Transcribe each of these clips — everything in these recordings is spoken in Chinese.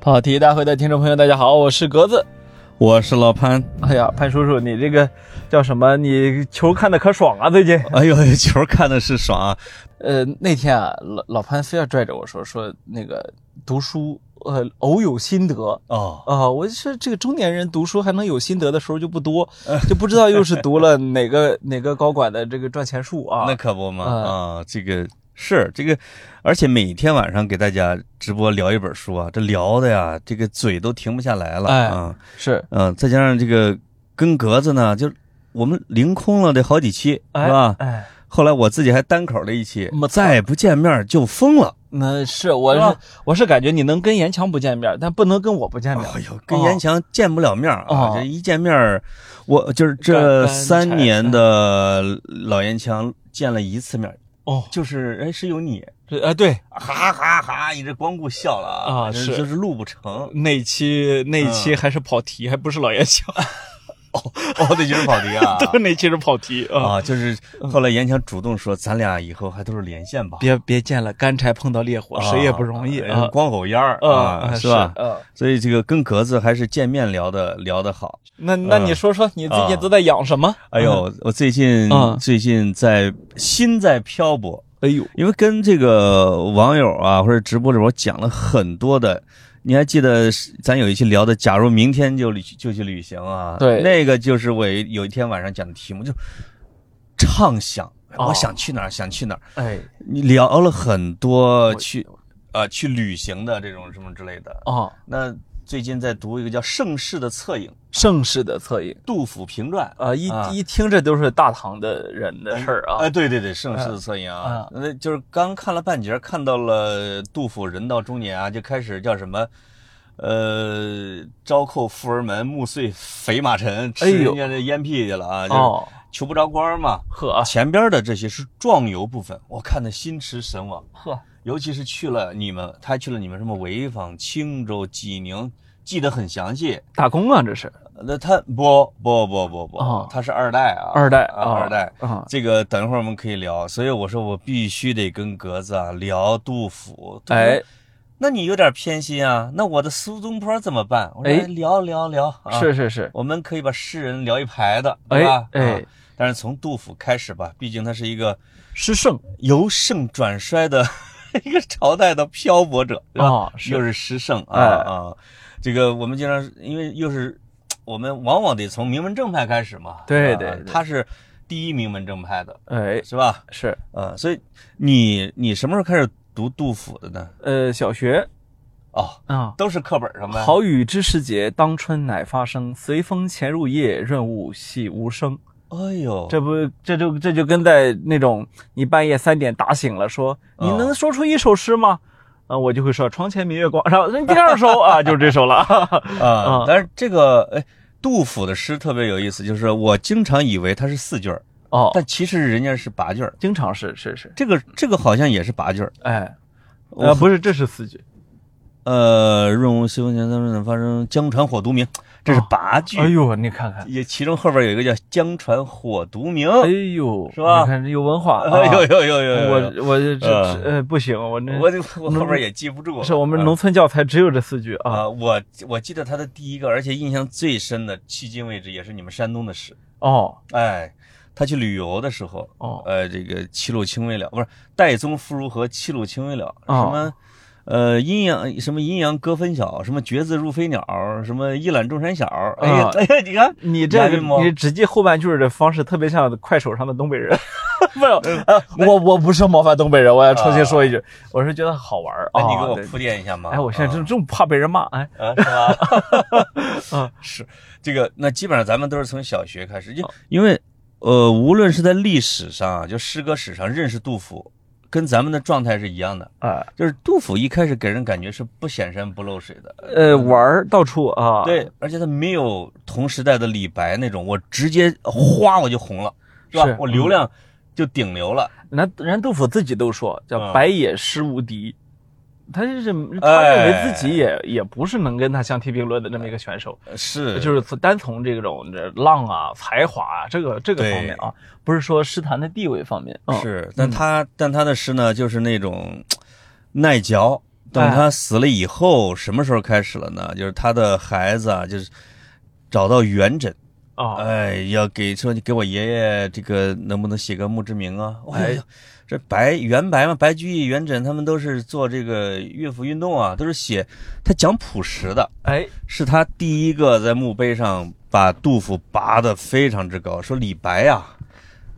跑题大会的听众朋友，大家好，我是格子。我是老潘。哎呀，潘叔叔，你这个叫什么？你球看的可爽啊，最近。哎呦，球看的是爽啊。呃，那天啊，老老潘非要拽着我说说那个读书，呃，偶有心得哦啊。我说这个中年人读书还能有心得的时候就不多，就不知道又是读了哪个哪个高管的这个赚钱术啊。那可不嘛啊，这个。是这个，而且每天晚上给大家直播聊一本书啊，这聊的呀，这个嘴都停不下来了啊。是，嗯，再加上这个跟格子呢，就我们凌空了得好几期，是吧？哎，后来我自己还单口了一期，再不见面就疯了。那是，我是我是感觉你能跟严强不见面，但不能跟我不见面。哎呦，跟严强见不了面啊！这一见面，我就是这三年的老严强见了一次面。哦，就是哎，是有你，啊，对，哈哈哈，一直光顾笑了啊，是就是。录不成。那期那期还是跑题，还不是老严强。哦哦，那就是跑题啊！对，那期是跑题啊，就是后来严强主动说，咱俩以后还都是连线吧，别别见了，干柴碰到烈火，谁也不容易啊，光吼烟儿啊，是吧？所以这个跟格子还是见面聊的聊的好。那那你说说，你最近都在养什么？哎呦，我最近最近在心在漂泊，哎呦，因为跟这个网友啊或者直播里边讲了很多的。你还记得咱有一期聊的，假如明天就旅就去旅行啊？对，那个就是我有一天晚上讲的题目，就畅想，我想去哪儿，想去哪儿。哎，你聊了很多去，呃，去旅行的这种什么之类的。哦，那。最近在读一个叫《盛世的侧影》，盛世的侧影，杜甫评传。啊，一一听这都是大唐的人的事儿啊。哎，对对对，盛世的侧影啊，那就是刚看了半截，看到了杜甫人到中年啊，就开始叫什么，呃，朝扣富儿门，暮岁肥马尘，吃人家的烟屁去了啊，就求不着官嘛。呵，前边的这些是壮游部分，我看的心驰神往。呵，尤其是去了你们，他去了你们什么潍坊、青州、济宁。记得很详细，打工啊，这是？那他不不不不不，他是二代啊，二代啊，二代啊。这个等一会儿我们可以聊，所以我说我必须得跟格子啊聊杜甫。哎，那你有点偏心啊？那我的苏东坡怎么办？我说聊聊聊，是是是，我们可以把诗人聊一排的，对吧？哎，但是从杜甫开始吧，毕竟他是一个诗圣，由盛转衰的 一个朝代的漂泊者，对吧？又是诗圣啊啊。这个我们经常因为又是我们往往得从名门正派开始嘛，对对，他是第一名门正派的，哎，是吧？是，呃，所以你你什么时候开始读杜甫的呢？呃，小学，哦，啊，都是课本上的。好雨知时节，当春乃发生。随风潜入夜，润物细无声。哎呦，这不这就这就跟在那种你半夜三点打醒了，说你能说出一首诗吗？啊，我就会说“床前明月光”，然后第二首啊，就是这首了 啊。但是这个哎，杜甫的诗特别有意思，就是我经常以为它是四句儿哦，但其实人家是八句儿，经常是是是。这个这个好像也是八句儿，哎，呃，不是，这是四句。呃，润物细无声，当中发生江船火独明。这是八句，哎呦，你看看，也其中后边有一个叫“江船火独明”，哎呦，是吧？你看有文化，哎呦呦呦呦，我我这呃不行，我那我我后边也记不住，是我们农村教材只有这四句啊。我我记得他的第一个，而且印象最深的，迄今为止也是你们山东的诗哦。哎，他去旅游的时候，哦，呃，这个齐鲁青未了，不是岱宗夫如何，齐鲁青未了，什么？呃，阴阳什么阴阳割分晓，什么绝字入飞鸟，什么一览众山小。哎呀，哎呀，你看你这，你只记后半句的方式特别像快手上的东北人。没有，我我不是冒犯东北人，我要重新说一句，我是觉得好玩那你给我铺垫一下嘛？哎，我现在真这么怕被人骂，哎，是吧？啊，是这个，那基本上咱们都是从小学开始，就因为呃，无论是在历史上，就诗歌史上认识杜甫。跟咱们的状态是一样的啊，就是杜甫一开始给人感觉是不显山不漏水的，呃，玩儿到处啊，对，而且他没有同时代的李白那种，我直接哗我就红了，是吧？我流量就顶流了。那人杜甫自己都说叫白也诗无敌。他就是他认为自己也也不是能跟他相提并论的这么一个选手，是就是单从这种这浪啊才华啊这个这个方面啊，不是说诗坛的地位方面是，但他但他的诗呢就是那种耐嚼。等他死了以后，什么时候开始了呢？就是他的孩子啊，就是找到元稹。哦，哎，要给说你给我爷爷这个能不能写个墓志铭啊？哎，这白元白嘛，白居易、元稹他们都是做这个乐府运动啊，都是写他讲朴实的。哎，是他第一个在墓碑上把杜甫拔得非常之高，说李白呀，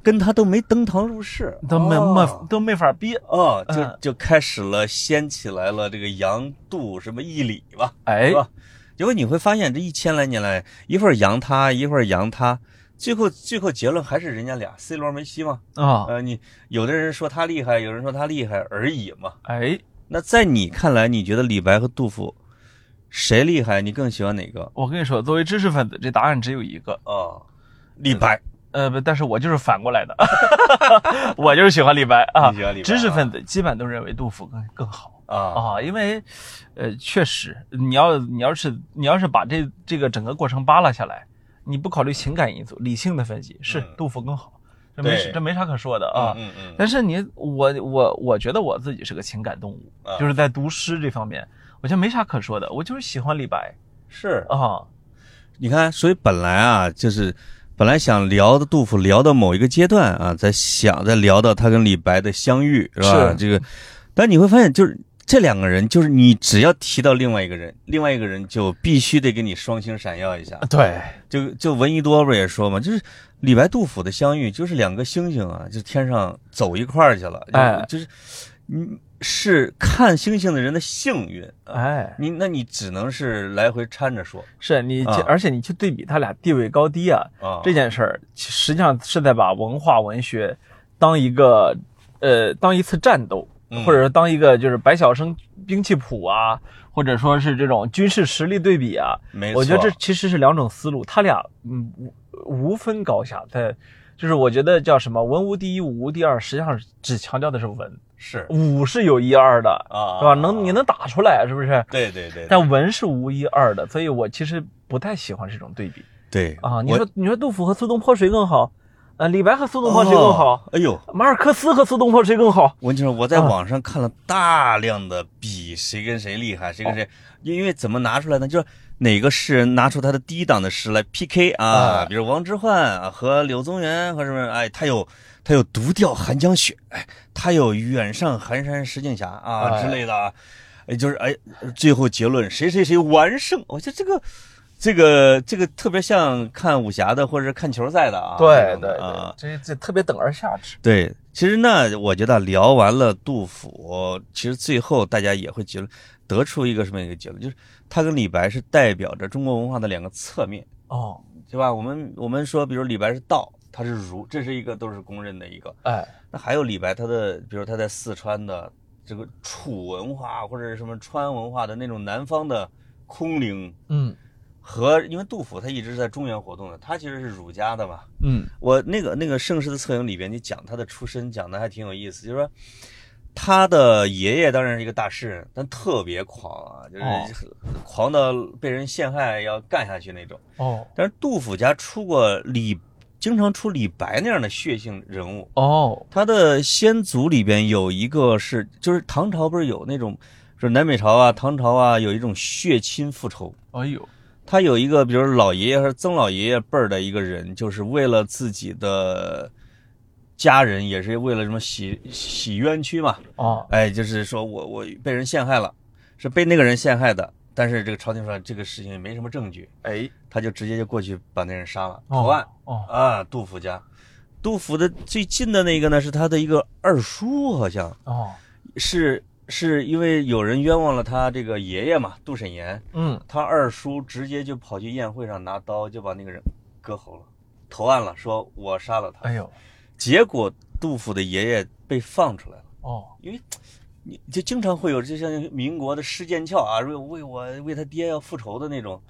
跟他都没登堂入室，都没没都没法比哦，就就开始了掀起来了这个杨杜什么义理吧，哎，是吧？结果你会发现，这一千来年来，一会儿扬他，一会儿扬他，最后最后结论还是人家俩 C 罗梅西嘛。啊，呃，你有的人说他厉害，有人说他厉害而已嘛。哎，那在你看来，你觉得李白和杜甫谁厉害？你更喜欢哪个？我跟你说，作为知识分子，这答案只有一个啊，李白。呃，不，但是我就是反过来的，我就是喜欢李白啊。白知识分子基本都认为杜甫更更好。啊啊！因为，呃，确实，你要你要是你要是把这这个整个过程扒拉下来，你不考虑情感因素，理性的分析，是杜甫更好，这没这没啥可说的啊。嗯嗯。但是你我我我觉得我自己是个情感动物，就是在读诗这方面，我觉得没啥可说的，我就是喜欢李白。是啊，你看，所以本来啊，就是本来想聊的杜甫，聊到某一个阶段啊，在想再聊到他跟李白的相遇，是吧？这个，但你会发现，就是。这两个人就是你，只要提到另外一个人，另外一个人就必须得给你双星闪耀一下。对，就就闻一多不也说嘛，就是李白杜甫的相遇，就是两个星星啊，就天上走一块儿去了。哎，就是，你，是看星星的人的幸运。哎，你那你只能是来回掺着说。是你，而且你去对比他俩地位高低啊，这件事儿实际上是在把文化文学当一个呃当一次战斗。或者说当一个就是百晓生兵器谱啊，或者说是这种军事实力对比啊，没错，我觉得这其实是两种思路，他俩嗯无无分高下，在就是我觉得叫什么文无第一武无第二，实际上只强调的是文，是武是有一二的啊，是吧？能你能打出来是不是？对对对，但文是无一二的，所以我其实不太喜欢这种对比。对啊，你说你说杜甫和苏东坡谁更好？呃，李白和苏东坡谁更好？哎呦，马尔克斯和苏东坡谁更好？我跟你说，我在网上看了大量的比谁跟谁厉害，谁跟谁，因为怎么拿出来呢？就是哪个诗人拿出他的低档的诗来 PK 啊？比如王之涣和柳宗元和什么？哎，他有他有独钓寒江雪，哎，他有远上寒山石径斜啊之类的啊，哎，就是哎，最后结论谁谁谁完胜？我觉得这个。这个这个特别像看武侠的，或者是看球赛的啊。对对对，这这特别等而下之。对，其实那，我觉得聊完了杜甫，其实最后大家也会结论得出一个什么一个结论，就是他跟李白是代表着中国文化的两个侧面哦，对吧？我们我们说，比如李白是道，他是儒，这是一个都是公认的一个。哎，那还有李白他的，比如他在四川的这个楚文化或者是什么川文化的那种南方的空灵，嗯。和因为杜甫他一直是在中原活动的，他其实是儒家的嘛。嗯，我那个那个《盛世的侧影》里边，你讲他的出身，讲的还挺有意思。就是说，他的爷爷当然是一个大诗人，但特别狂啊，就是狂到被人陷害要干下去那种。哦，但是杜甫家出过李，经常出李白那样的血性人物。哦，他的先祖里边有一个是，就是唐朝不是有那种，是南北朝啊，唐朝啊，有一种血亲复仇。哎呦。他有一个，比如老爷爷和曾老爷爷辈儿的一个人，就是为了自己的家人，也是为了什么洗洗冤屈嘛。哦，哎，就是说我我被人陷害了，是被那个人陷害的，但是这个朝廷说这个事情没什么证据，哎，他就直接就过去把那人杀了，投案。哦啊，杜甫家，杜甫的最近的那个呢，是他的一个二叔，好像哦，是。是因为有人冤枉了他这个爷爷嘛，杜审言。嗯，他二叔直接就跑去宴会上拿刀就把那个人割喉了，投案了，说我杀了他。哎呦，结果杜甫的爷爷被放出来了。哦，因为你就经常会有就像民国的施剑翘啊，为为我为他爹要复仇的那种，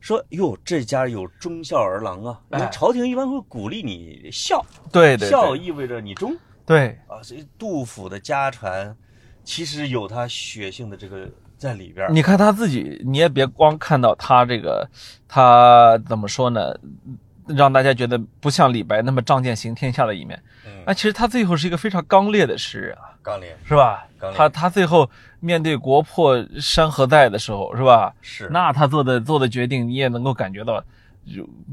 说哟这家有忠孝儿郎啊，朝廷一般会鼓励你孝。对对，孝意味着你忠。对啊，所以杜甫的家传。其实有他血性的这个在里边。你看他自己，你也别光看到他这个，他怎么说呢？让大家觉得不像李白那么仗剑行天下的一面。那其实他最后是一个非常刚烈的诗人啊，刚烈是吧？他他最后面对国破山河在的时候，是吧？是。那他做的做的决定，你也能够感觉到，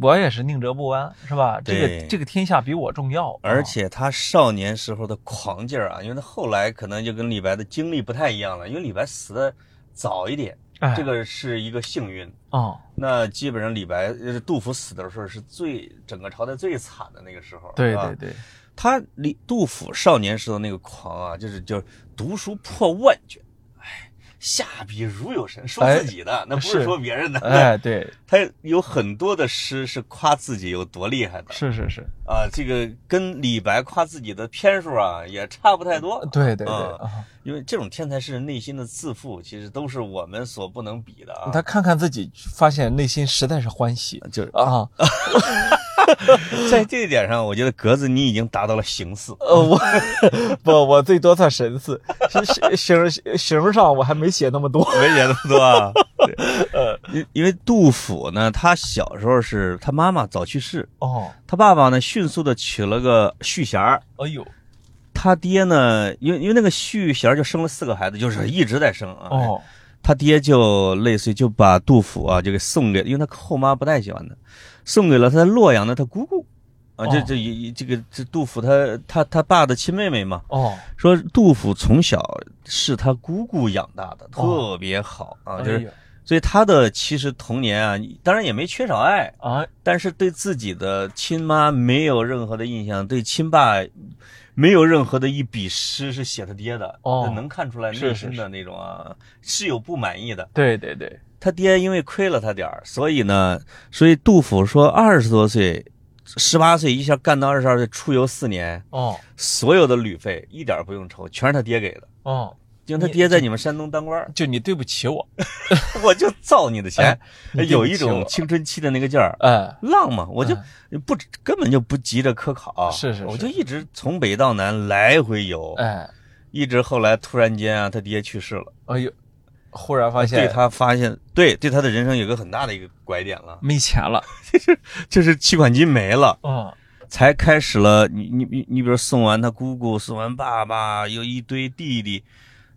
我也是宁折不弯，是吧？这个这个天下比我重要。而且他少年时候的狂劲儿啊，因为他后来可能就跟李白的经历不太一样了，因为李白死的早一点。这个是一个幸运哦。那基本上李白、杜甫死的时候是最整个朝代最惨的那个时候。对对对，他李杜甫少年时候那个狂啊，就是就是读书破万卷。下笔如有神，说自己的，那不是说别人的。哎，对，他有很多的诗是夸自己有多厉害的。是是是啊，这个跟李白夸自己的篇数啊也差不太多。对对对，因为这种天才诗人内心的自负，其实都是我们所不能比的啊。他看看自己，发现内心实在是欢喜，就是啊。在这一点上，我觉得格子你已经达到了形似。呃，我不，我最多算神似。形形形上我还没写那么多，没写那么多啊。呃，因因为杜甫呢，他小时候是他妈妈早去世哦，他爸爸呢迅速的娶了个续弦儿。哎呦，他爹呢，因为因为那个续弦就生了四个孩子，就是一直在生啊。哦，他爹就类似于就把杜甫啊就给送给，因为他后妈不太喜欢他。送给了他洛阳的他姑姑，啊，这这一这个这杜甫他他他爸的亲妹妹嘛。哦，说杜甫从小是他姑姑养大的，特别好啊，就是，所以他的其实童年啊，当然也没缺少爱啊，但是对自己的亲妈没有任何的印象，对亲爸没有任何的一笔诗是写他爹的，哦，能看出来内心的那种啊，是有不满意的。对对对。他爹因为亏了他点儿，所以呢，所以杜甫说二十多岁，十八岁一下干到二十二岁，出游四年，哦，所有的旅费一点不用愁，全是他爹给的，哦，因为他爹在你们山东当官，就你对不起我，我就造你的钱，有一种青春期的那个劲儿，哎，浪嘛，我就不根本就不急着科考，是是，我就一直从北到南来回游，哎，一直后来突然间啊，他爹去世了，哎呦。忽然发现，对他发现，对对他的人生有个很大的一个拐点了，没钱了，就是就是提款机没了，嗯，才开始了。你你你你，比如送完他姑姑，送完爸爸，有一堆弟弟，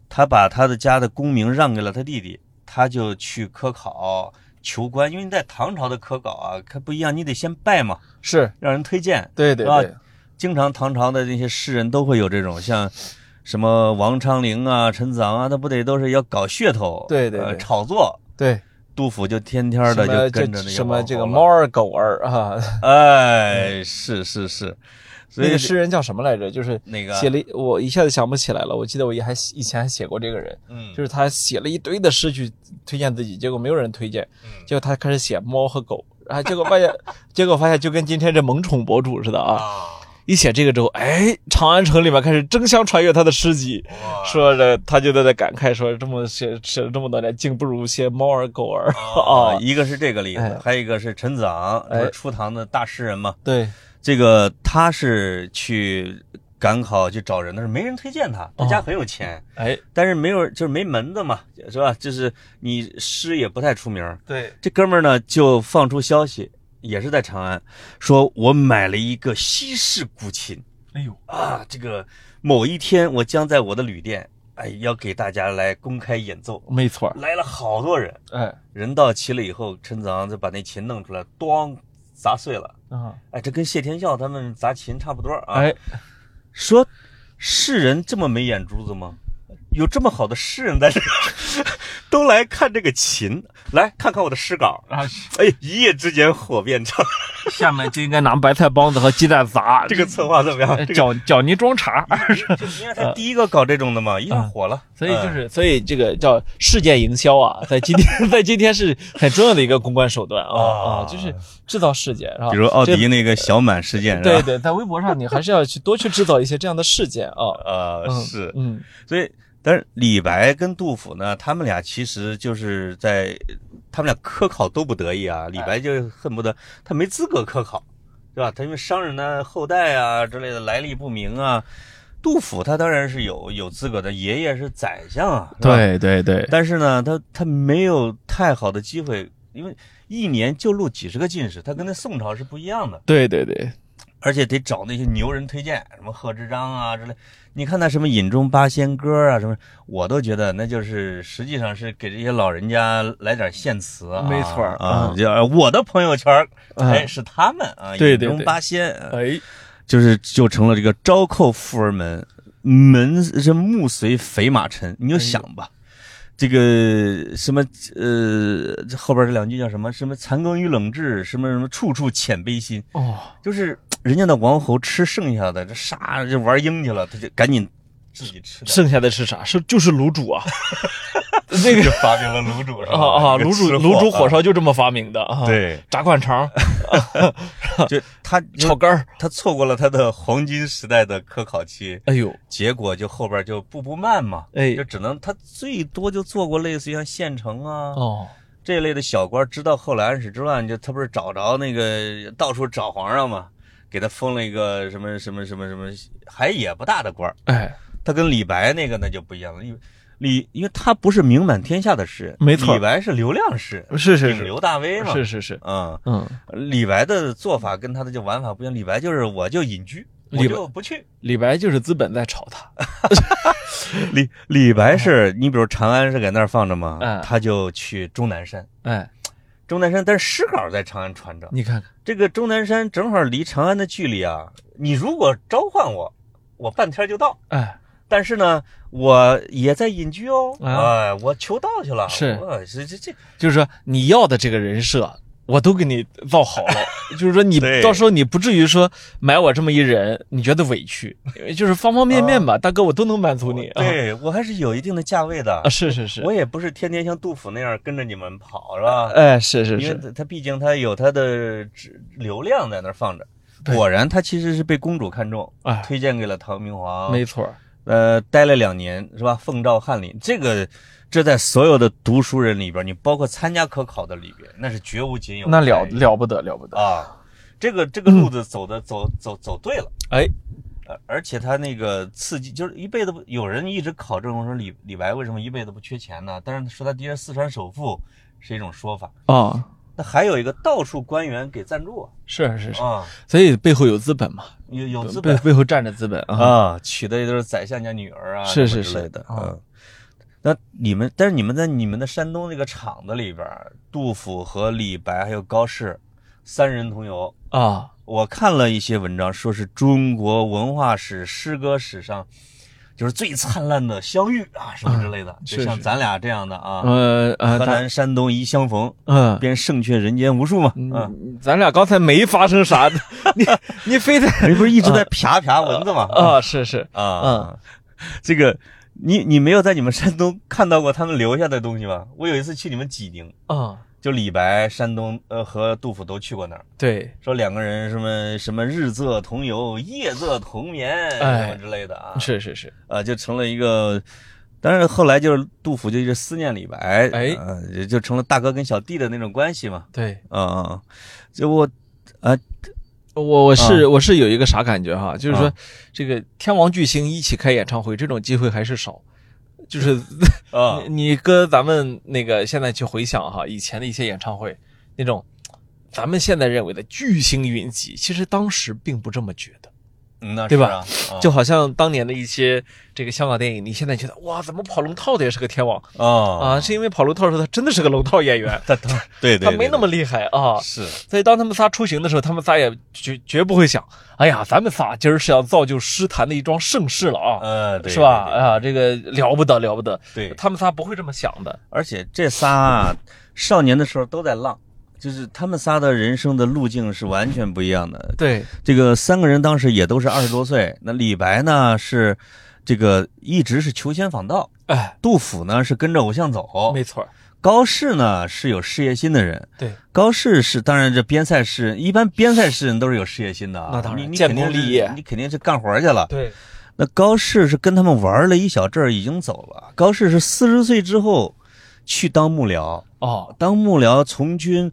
他把他的家的功名让给了他弟弟，他就去科考求官。因为你在唐朝的科考啊，可不一样，你得先拜嘛，是让人推荐，对对对，经常唐朝的那些诗人都会有这种像。什么王昌龄啊、陈子昂啊，他不得都是要搞噱头，对对，炒作。对，杜甫就天天的就跟着那什么这个猫儿狗儿啊，哎，是是是，那个诗人叫什么来着？就是那个写了，我一下子想不起来了。我记得我也还以前还写过这个人，嗯，就是他写了一堆的诗去推荐自己，结果没有人推荐，结果他开始写猫和狗，然后结果发现，结果发现就跟今天这萌宠博主似的啊。一写这个之后，哎，长安城里面开始争相传阅他的诗集，说着他就在那感慨说，这么写写了这么多年，竟不如些猫儿狗儿啊。一个是这个例子，还有一个是陈子昂，是初唐的大诗人嘛。对，这个他是去赶考去找人的，是没人推荐他，他家很有钱，哎，但是没有就是没门子嘛，是吧？就是你诗也不太出名。对，这哥们儿呢就放出消息。也是在长安，说我买了一个西式古琴。哎呦啊，这个某一天我将在我的旅店，哎，要给大家来公开演奏。没错，来了好多人。哎，人到齐了以后，陈子昂就把那琴弄出来，咣砸碎了。啊，哎，这跟谢天笑他们砸琴差不多啊。哎，说世人这么没眼珠子吗？有这么好的诗人在这，都来看这个琴，来看看我的诗稿啊！哎，一夜之间火遍长 下面就应该拿白菜帮子和鸡蛋砸。这个策划怎么样？搅搅泥装茶，因为他第一个搞这种的嘛，一下火了。所以就是，所以这个叫事件营销啊，在今天，在今天是很重要的一个公关手段啊啊，就是制造事件，是吧？比如奥迪那个小满事件，对对，在微博上你还是要去多去制造一些这样的事件啊。呃，是，嗯，所以。但是李白跟杜甫呢，他们俩其实就是在他们俩科考都不得意啊。李白就恨不得他没资格科考，对吧？他因为商人的后代啊之类的来历不明啊。杜甫他当然是有有资格的，爷爷是宰相啊。对对对。但是呢，他他没有太好的机会因为一年就录几十个进士，他跟那宋朝是不一样的。对对对，而且得找那些牛人推荐，什么贺知章啊之类。你看那什么饮中八仙歌啊什么，我都觉得那就是实际上是给这些老人家来点献词啊。没错啊，就我的朋友圈哎是他们啊，饮中八仙哎，就是就成了这个招叩富儿门，门是目随肥马尘，你就想吧。这个什么呃，后边这两句叫什么？什么残羹与冷炙，什么什么处处遣悲心。哦，就是人家的王侯吃剩下的，这啥就玩鹰去了，他就赶紧自己吃。剩下的是啥？是就是卤煮啊。那个发明了卤煮是吧？啊啊，卤煮卤煮火烧就这么发明的啊。对，炸灌肠，就他炒肝儿，他错过了他的黄金时代的科考期。哎呦，结果就后边就步步慢嘛。哎，就只能他最多就做过类似于像县城啊哦这类的小官。直到后来安史之乱，就他不是找着那个到处找皇上嘛，给他封了一个什么什么什么什么还也不大的官哎，他跟李白那个那就不一样了，因为。李，因为他不是名满天下的诗人，没错。李白是流量诗，是是是，顶流大 V 嘛，是是是，嗯嗯。李白的做法跟他的就玩法不一样，李白就是我就隐居，我就不去。李白就是资本在炒他。李李白是你比如长安是在那儿放着嘛，嗯，他就去终南山，哎，终南山，但是诗稿在长安传着。你看看这个钟南山正好离长安的距离啊，你如果召唤我，我半天就到。哎。但是呢，我也在隐居哦，哎，我求道去了。是，这这这，就是说你要的这个人设，我都给你造好了。就是说你到时候你不至于说买我这么一人，你觉得委屈，就是方方面面吧，大哥我都能满足你。对我还是有一定的价位的。啊，是是是，我也不是天天像杜甫那样跟着你们跑，是吧？哎，是是是，因为他毕竟他有他的流量在那放着。果然，他其实是被公主看中，推荐给了唐明皇。没错。呃，待了两年是吧？奉诏翰林，这个这在所有的读书人里边，你包括参加科考的里边，那是绝无仅有。那了了不得了不得啊！这个这个路子走的走走走对了，哎，呃，而且他那个刺激，就是一辈子不有人一直考证说李李白为什么一辈子不缺钱呢？但是说他爹是四川首富是一种说法啊。那还有一个到处官员给赞助，是是是啊，所以背后有资本嘛，有有资本背后站着资本啊，娶的也都是宰相家女儿啊，是是是的啊。那你们，但是你们在你们的山东那个厂子里边，杜甫和李白还有高适三人同游啊。我看了一些文章，说是中国文化史、诗歌史上。就是最灿烂的相遇啊，什么之类的，就像咱俩这样的啊，呃呃，河南山东一相逢，嗯，便胜却人间无数嘛，嗯，咱俩刚才没发生啥，你你非得，你不是一直在啪啪蚊子吗？啊，是是啊，嗯，这个你你没有在你们山东 看到过他们留下的东西吗？我有一次去你们济宁啊。就李白，山东呃和杜甫都去过那儿。对，说两个人什么什么日仄同游，夜仄同眠，什么之类的啊。是是是，啊，就成了一个。但是后来就是杜甫就一直思念李白，哎，也就成了大哥跟小弟的那种关系嘛。对，啊，就我啊，我我是我是有一个啥感觉哈，就是说这个天王巨星一起开演唱会，这种机会还是少。就是啊，你跟咱们那个现在去回想哈，以前的一些演唱会，那种咱们现在认为的巨星云集，其实当时并不这么觉得。那对吧？就好像当年的一些这个香港电影，你现在觉得哇，怎么跑龙套的也是个天王啊？啊，是因为跑龙套的时候他真的是个龙套演员，他对对，他没那么厉害啊。是，所以当他们仨出行的时候，他们仨也绝绝不会想，哎呀，咱们仨今儿是要造就诗坛的一桩盛世了啊，呃，是吧？啊，这个了不得了不得，对他们仨不会这么想的。而且这仨少年的时候都在浪。就是他们仨的人生的路径是完全不一样的。对，这个三个人当时也都是二十多岁。那李白呢是，这个一直是求仙访道。哎，杜甫呢是跟着偶像走。没错。高适呢是有事业心的人。对，高适是当然这边塞诗人，一般边塞诗人都是有事业心的啊。那当然，你建功立业，你肯定是干活去了。对。那高适是跟他们玩了一小阵儿，已经走了。高适是四十岁之后去当幕僚。哦，当幕僚从军。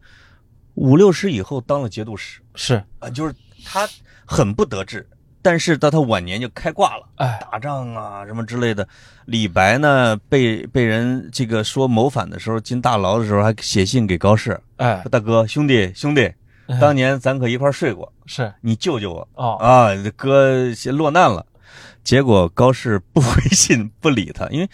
五六十以后当了节度使，是。啊，就是他很不得志，但是到他晚年就开挂了，哎，打仗啊什么之类的。李白呢，被被人这个说谋反的时候，进大牢的时候还写信给高适，哎，说大哥兄弟兄弟，当年咱可一块睡过，是。你救救我。哦。啊，哥落难了。结果高适不回信，不理他，因为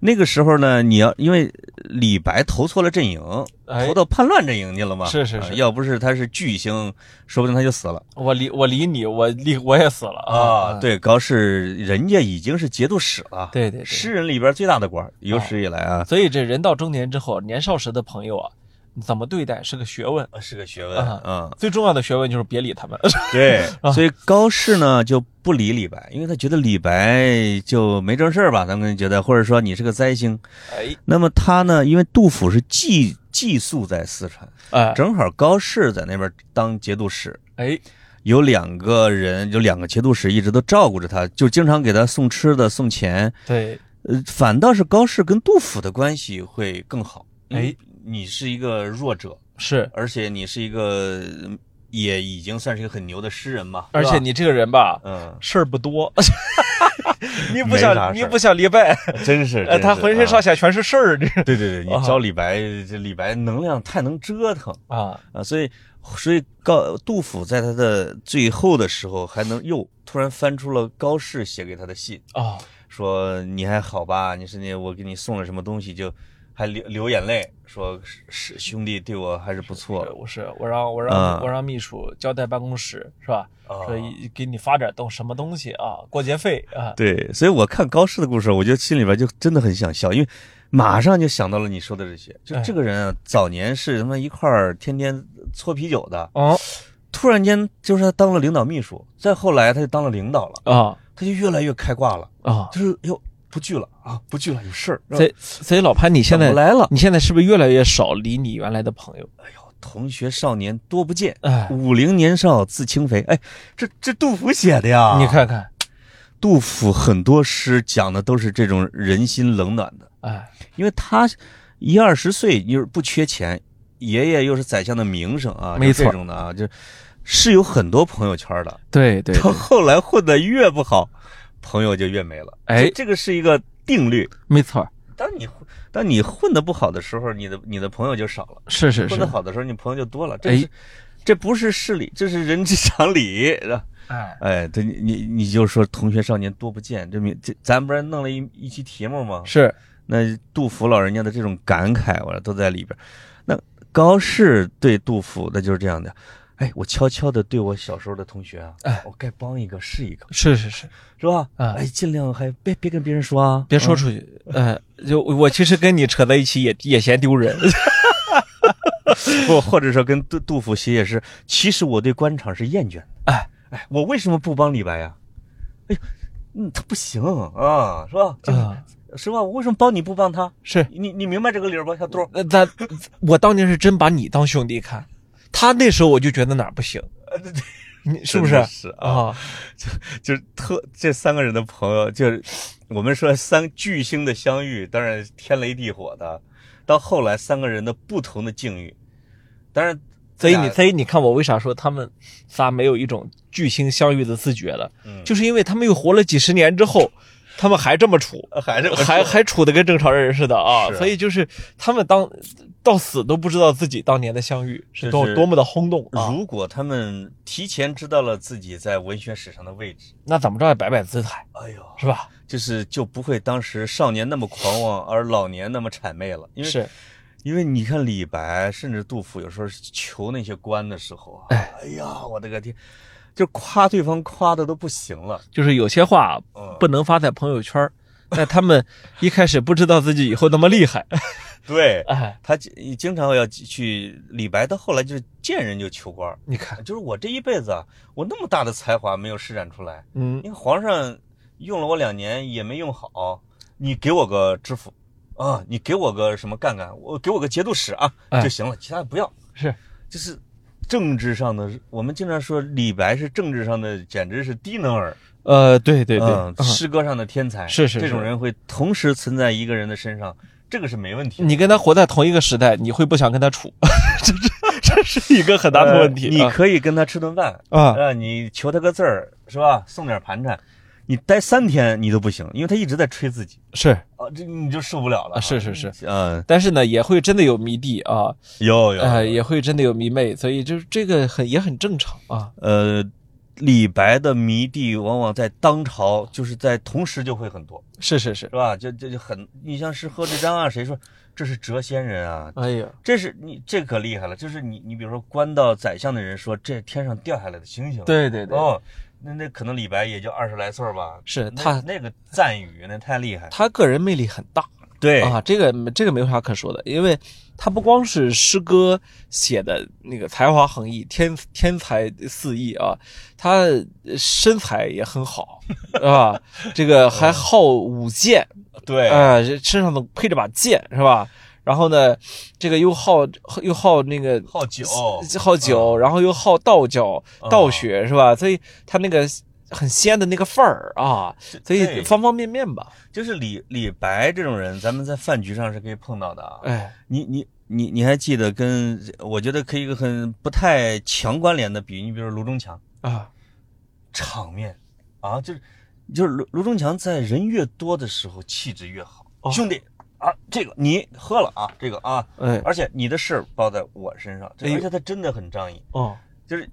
那个时候呢，你要因为李白投错了阵营，投到叛乱阵营去了嘛。是是是，要不是他是巨星，说不定他就死了。我理我理你，我理我也死了啊！对，高适人家已经是节度使了，对对，诗人里边最大的官，有史以来啊。所以这人到中年之后，年少时的朋友啊。怎么对待是个学问，是个学问嗯，最重要的学问就是别理他们。对，所以高适呢就不理李白，因为他觉得李白就没正事儿吧，咱们觉得，或者说你是个灾星。哎，那么他呢，因为杜甫是寄寄宿在四川，哎，正好高适在那边当节度使，哎，有两个人，有两个节度使一直都照顾着他，就经常给他送吃的、送钱。对，呃，反倒是高适跟杜甫的关系会更好。哎。你是一个弱者，是，而且你是一个，也已经算是一个很牛的诗人嘛。而且你这个人吧，嗯，事儿不多，你不像你不像李白，真是，他浑身上下全是事儿。对对对，你教李白，这李白能量太能折腾啊啊，所以所以高杜甫在他的最后的时候，还能又突然翻出了高适写给他的信啊，说你还好吧？你是那我给你送了什么东西就。还流流眼泪，说是兄弟对我还是不错。我是我让我让我让秘书交代办公室是吧？说给你发点东什么东西啊？过节费啊？对，所以我看高适的故事，我觉得心里边就真的很想笑，因为马上就想到了你说的这些。就这个人啊，早年是他妈一块儿天天搓啤酒的哦，突然间就是他当了领导秘书，再后来他就当了领导了啊，他就越来越开挂了啊，就是哟。不聚了啊！不聚了，有事儿。所以，所以老潘，你现在来了，你现在是不是越来越少理你原来的朋友？哎呦，同学少年多不见，哎，五陵年少自轻肥。哎，这这杜甫写的呀！你看看，杜甫很多诗讲的都是这种人心冷暖的。哎，因为他一二十岁又是不缺钱，爷爷又是宰相的名声啊，没错，这种的啊，就是是有很多朋友圈的。对对，他后来混的越不好。朋友就越没了，哎，这个是一个定律，没错。当你当你混的不好的时候，你的你的朋友就少了；是是是，混的好的时候，你朋友就多了。这是这不是事理，这是人之常理，是 吧？哎哎，对，你你你就说同学少年多不见，这名这咱不是弄了一一期题目吗？是，那杜甫老人家的这种感慨，我都在里边。那高适对杜甫，那就是这样的。哎，我悄悄的对我小时候的同学啊，哎，我该帮一个是一个，是是是，是吧？啊，哎，尽量还别别跟别人说啊，别说出去。呃，就我其实跟你扯在一起也也嫌丢人，不，或者说跟杜杜甫写也是，其实我对官场是厌倦。哎哎，我为什么不帮李白呀？哎，嗯，他不行啊，是吧？啊，是吧？我为什么帮你不帮他？是你你明白这个理儿吧，小杜？那咱我当年是真把你当兄弟看。他那时候我就觉得哪儿不行，对对，你 是不是？是啊，就就是特这三个人的朋友，就是我们说三巨星的相遇，当然天雷地火的。到后来三个人的不同的境遇，当然，所以你所以你看我为啥说他们仨没有一种巨星相遇的自觉了？嗯，就是因为他们又活了几十年之后。他们还这么处，还是还还处的跟正常人似的啊！所以就是他们当到死都不知道自己当年的相遇是多多么的轰动。如果他们提前知道了自己在文学史上的位置，那怎么着也摆摆姿态。哎呦，是吧？就是就不会当时少年那么狂妄，而老年那么谄媚了。因为是，因为你看李白甚至杜甫有时候求那些官的时候啊，哎呀，我的个天！就夸对方夸的都不行了，就是有些话不能发在朋友圈，但他们一开始不知道自己以后那么厉害。对，哎，他经常要去李白，到后来就是见人就求官。你看，就是我这一辈子啊，我那么大的才华没有施展出来，嗯，因为皇上用了我两年也没用好，你给我个知府啊，你给我个什么干干，我给我个节度使啊就行了，其他的不要。是，就是。政治上的，我们经常说李白是政治上的，简直是低能儿。呃，对对对，诗歌上的天才是是，这种人会同时存在一个人的身上，这个是没问题。你跟他活在同一个时代，你会不想跟他处？这这这是一个很大的问题。你可以跟他吃顿饭啊，你求他个字儿是吧？送点盘缠。你待三天你都不行，因为他一直在吹自己，是啊，这你就受不了了。是是是，嗯，但是呢，也会真的有迷弟啊，有有，也会真的有迷妹，所以就是这个很也很正常啊。呃，李白的迷弟往往在当朝，就是在同时就会很多，是是是，是吧？就就就很，你像是贺知章啊，谁说这是谪仙人啊？哎呀，这是你这可厉害了，就是你你比如说官到宰相的人说这天上掉下来的星星，对对对，哦。那那可能李白也就二十来岁吧，是他那个赞誉那太厉害，他个人魅力很大，对啊，这个这个没有啥可说的，因为他不光是诗歌写的那个才华横溢、天天才四溢啊，他身材也很好，是吧？这个还好舞剑，对，啊，身上都配着把剑，是吧？然后呢，这个又好又好那个好酒，好酒，然后又好道教道学是吧？所以他那个很仙的那个范儿啊，所以方方面面吧。就是李李白这种人，咱们在饭局上是可以碰到的啊。哎，你你你你还记得？跟我觉得可以一个很不太强关联的比喻，你比如说卢中强啊，场面啊，就是就是卢卢中强在人越多的时候气质越好，兄弟。啊，这个你喝了啊，这个啊，哎，而且你的事包在我身上，而且他真的很仗义哦。就是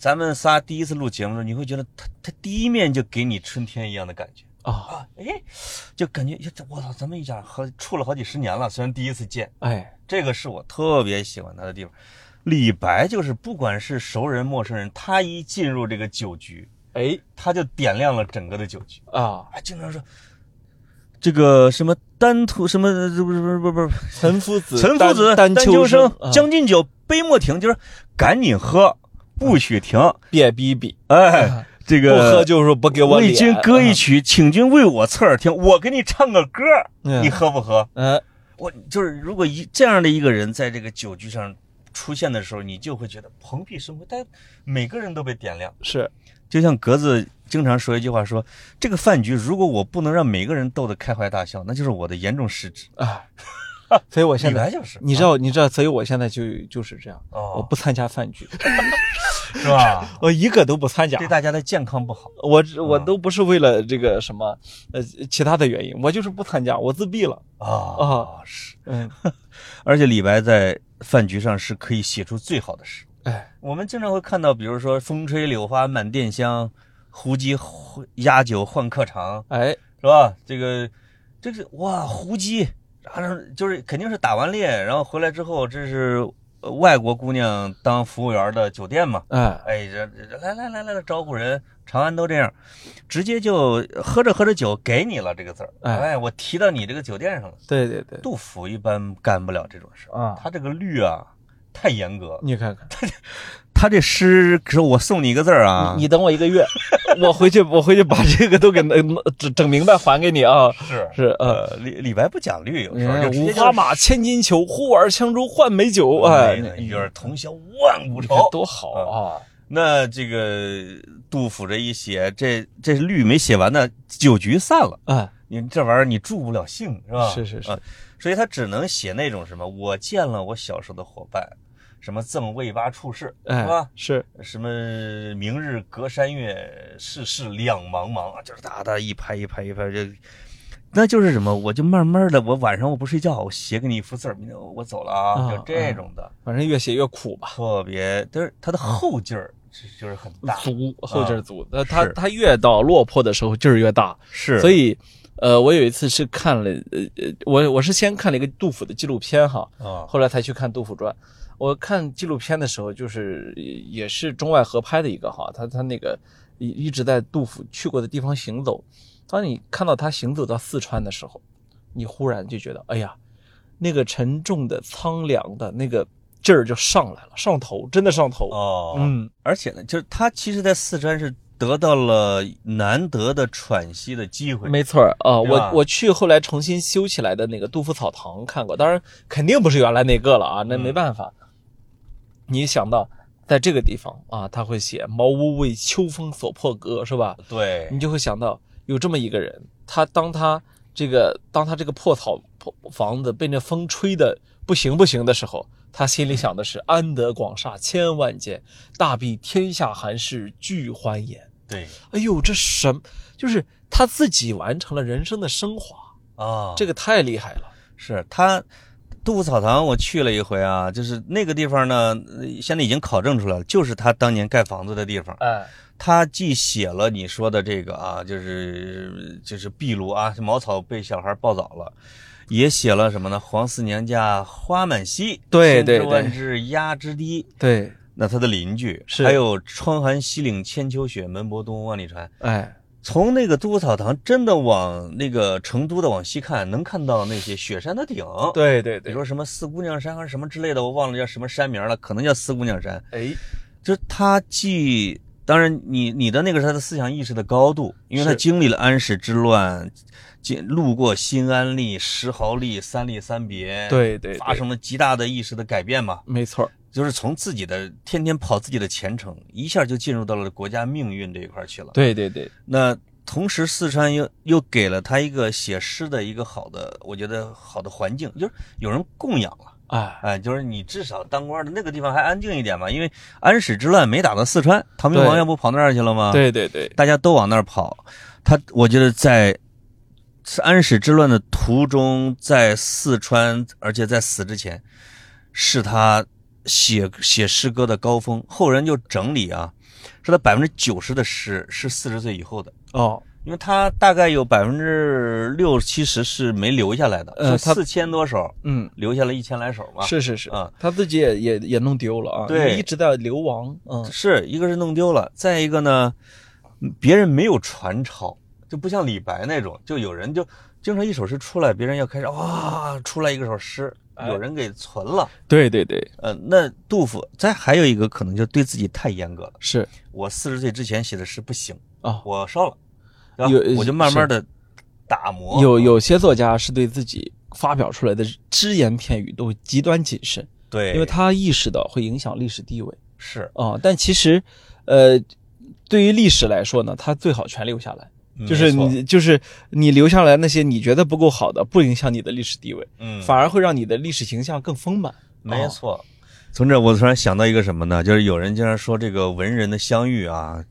咱们仨第一次录节目的时候，你会觉得他他第一面就给你春天一样的感觉。啊，哎，就感觉我操，咱们一家和处了好几十年了，虽然第一次见，哎，这个是我特别喜欢他的地方。李白就是不管是熟人陌生人，他一进入这个酒局，哎，他就点亮了整个的酒局。啊，还经常说。这个什么丹徒什么不是不是不是不是陈夫子陈夫子丹丘生将进酒杯莫停，就是赶紧喝，不许停，别逼逼，哎，这个不喝就是不给我为君歌一曲，请君为我侧耳听，我给你唱个歌，你喝不喝？嗯，我就是如果一这样的一个人在这个酒局上出现的时候，你就会觉得蓬荜生辉，但每个人都被点亮，是，就像格子。经常说一句话，说这个饭局如果我不能让每个人逗得开怀大笑，那就是我的严重失职。啊。所以我现在 就是，你知道，你知道，所以我现在就就是这样，我不参加饭局，是吧？我一个都不参加，对大家的健康不好。我我都不是为了这个什么呃其他的原因，我就是不参加，我自闭了啊啊是嗯，而且李白在饭局上是可以写出最好的诗。哎，我们经常会看到，比如说风吹柳花满店香。胡姬压酒换客肠，哎，是吧？这个，这是哇，胡姬，然后就是肯定是打完猎，然后回来之后，这是外国姑娘当服务员的酒店嘛？哎，哎，这来来来来来招呼人，长安都这样，直接就喝着喝着酒给你了这个字儿，哎，我提到你这个酒店上了。对对对，杜甫一般干不了这种事啊，他这个律啊。太严格，你看看。他，他这诗说：“我送你一个字儿啊，你等我一个月，我回去，我回去把这个都给整整明白还给你啊。”是是，呃，李李白不讲律，有时候五花马，千金裘，呼儿枪珠换美酒，哎，与尔同销万古愁，多好啊！那这个杜甫这一写，这这律没写完呢，酒局散了，哎，你这玩意儿你助不了兴，是吧？是是是。所以他只能写那种什么，我见了我小时候的伙伴，什么赠魏八处士，是吧？是什么明日隔山月，世事两茫茫啊，就是哒哒一拍一拍一拍，就那就是什么，我就慢慢的，我晚上我不睡觉，我写给你一幅字儿，明天我走了啊，就这种的。反正越写越苦吧，特别，但是他的后劲儿就是很大，足后劲儿足。那他他越到落魄的时候劲儿越大，是，所以。呃，我有一次是看了，呃呃，我我是先看了一个杜甫的纪录片哈，啊，后来才去看《杜甫传》。我看纪录片的时候，就是也是中外合拍的一个哈，他他那个一一直在杜甫去过的地方行走。当你看到他行走到四川的时候，你忽然就觉得，哎呀，那个沉重的、苍凉的那个劲儿就上来了，上头，真的上头哦。嗯，而且呢，就是他其实，在四川是。得到了难得的喘息的机会，没错啊，我我去后来重新修起来的那个杜甫草堂看过，当然肯定不是原来那个了啊，那没办法。你想到在这个地方啊，他会写“茅屋为秋风所破歌”，是吧？对，你就会想到有这么一个人，他当他这个当他这个破草破房子被那风吹的不行不行的时候，他心里想的是安得广厦千万间，大庇天下寒士俱欢颜。对，哎呦，这什就是他自己完成了人生的升华啊，这个太厉害了。是他。杜甫草堂我去了一回啊，就是那个地方呢，现在已经考证出来了，就是他当年盖房子的地方。哎，他既写了你说的这个啊，就是就是壁炉啊，茅草被小孩抱走了，也写了什么呢？黄四娘家花满蹊，对对对，万枝压枝低。对，那他的邻居是还有窗含西岭千秋雪，门泊东吴万里船。哎。从那个杜甫草堂真的往那个成都的往西看，能看到那些雪山的顶。对对对，比如说什么四姑娘山还是什么之类的，我忘了叫什么山名了，可能叫四姑娘山。哎，就是他既当然你你的那个是他的思想意识的高度，因为他经历了安史之乱，经路过新安吏、石壕吏、三吏三别，对对，发生了极大的意识的改变嘛。没错。就是从自己的天天跑自己的前程，一下就进入到了国家命运这一块去了。对对对，那同时四川又又给了他一个写诗的一个好的，我觉得好的环境，就是有人供养了。哎哎，就是你至少当官的那个地方还安静一点嘛，因为安史之乱没打到四川，唐明皇要不跑那儿去了吗？对对对，大家都往那儿跑。他我觉得在安史之乱的途中，在四川，而且在死之前，是他。写写诗歌的高峰，后人就整理啊，说他百分之九十的诗是四十岁以后的哦，因为他大概有百分之六七十是没留下来的，呃，四千多首，嗯，留下了一千来首吧，是是是啊，他自己也也也弄丢了啊，对，一直在流亡，嗯，是一个是弄丢了，再一个呢，别人没有传抄，就不像李白那种，就有人就经常一首诗出来，别人要开始哇出来一个首诗。有人给存了，对对对，呃，那杜甫再还有一个可能就对自己太严格了，是。我四十岁之前写的诗不行啊，我烧了，有我就慢慢的打磨。有有些作家是对自己发表出来的只言片语都极端谨慎，对，因为他意识到会影响历史地位，是。啊，但其实，呃，对于历史来说呢，他最好全留下来。就是你，就是你留下来那些你觉得不够好的，不影响你的历史地位，嗯，反而会让你的历史形象更丰满。没错，从这我突然想到一个什么呢？就是有人经常说这个文人的相遇啊，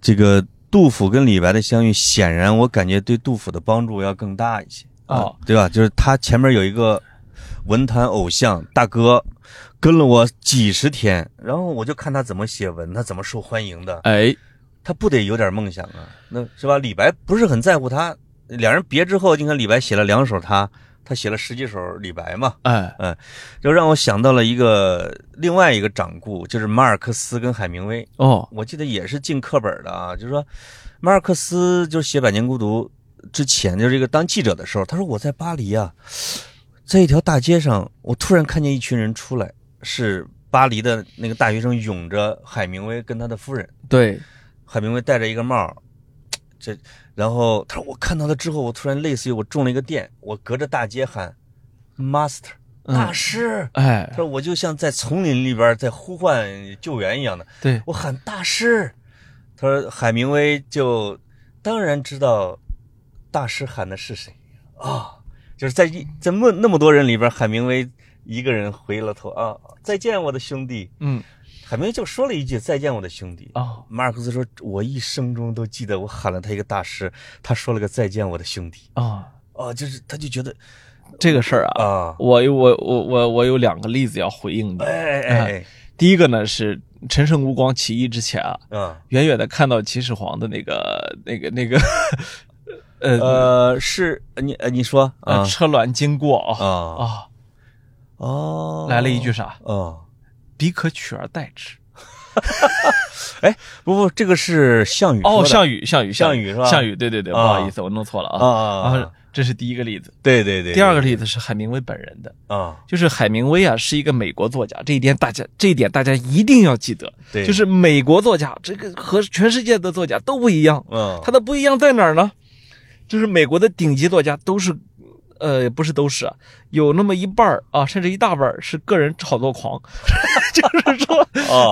这个杜甫跟李白的相遇，显然我感觉对杜甫的帮助要更大一些啊，对吧？就是他前面有一个文坛偶像大哥，跟了我几十天，然后我就看他怎么写文，他怎么受欢迎的，哎。他不得有点梦想啊？那是吧？李白不是很在乎他。两人别之后，你看李白写了两首他，他写了十几首李白嘛。哎哎，就让我想到了一个另外一个掌故，就是马尔克斯跟海明威。哦，我记得也是进课本的啊。就是说，马尔克斯就写《百年孤独》之前，就是一个当记者的时候，他说我在巴黎啊，在一条大街上，我突然看见一群人出来，是巴黎的那个大学生拥着海明威跟他的夫人。对。海明威戴着一个帽，这，然后他说：“我看到他之后，我突然类似于我中了一个电，我隔着大街喊，master 大师，哎，他说我就像在丛林里边在呼唤救援一样的，对。我喊大师。他说海明威就当然知道大师喊的是谁。啊，就是在在那那么多人里边，海明威一个人回了头啊，再见我的兄弟，嗯。”海明威就说了一句：“再见，我的兄弟。”啊，马尔克斯说：“我一生中都记得我喊了他一个大师，他说了个再见，我的兄弟。”啊，哦，就是他就觉得这个事儿啊，啊，我我我我我有两个例子要回应你。哎哎哎，第一个呢是陈胜吴广起义之前啊，嗯，远远的看到秦始皇的那个那个那个，呃呃，是你呃你说啊，车銮经过啊啊，哦，来了一句啥？嗯。彼可取而代之，哎，不不，这个是项羽哦，项羽，项羽，项羽是吧？项羽，对对对，不好意思，我弄错了啊啊！这是第一个例子，对对对。第二个例子是海明威本人的啊，就是海明威啊，是一个美国作家，这一点大家这一点大家一定要记得，对，就是美国作家这个和全世界的作家都不一样，嗯，他的不一样在哪儿呢？就是美国的顶级作家都是。呃，不是都是啊，有那么一半儿啊，甚至一大半儿是个人炒作狂，就是说，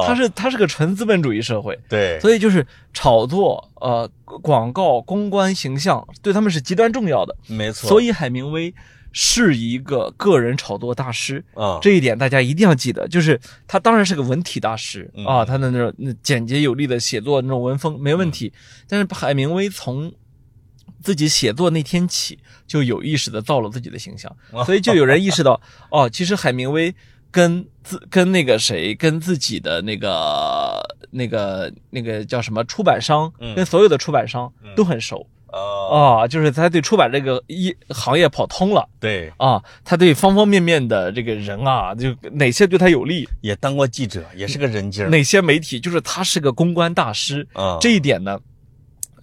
他是他是个纯资本主义社会，对，所以就是炒作呃广告公关形象对他们是极端重要的，没错。所以海明威是一个个人炒作大师。啊，这一点大家一定要记得。就是他当然是个文体大师。啊，他的那种那简洁有力的写作那种文风没问题，但是海明威从。自己写作那天起，就有意识的造了自己的形象，所以就有人意识到，哦，其实海明威跟自跟那个谁，跟自己的那个那个那个叫什么出版商，跟所有的出版商都很熟，啊，就是他对出版这个一行业跑通了，对，啊，他对方方面面的这个人啊，就哪些对他有利，也当过记者，也是个人精，哪些媒体，就是他是个公关大师，啊，这一点呢，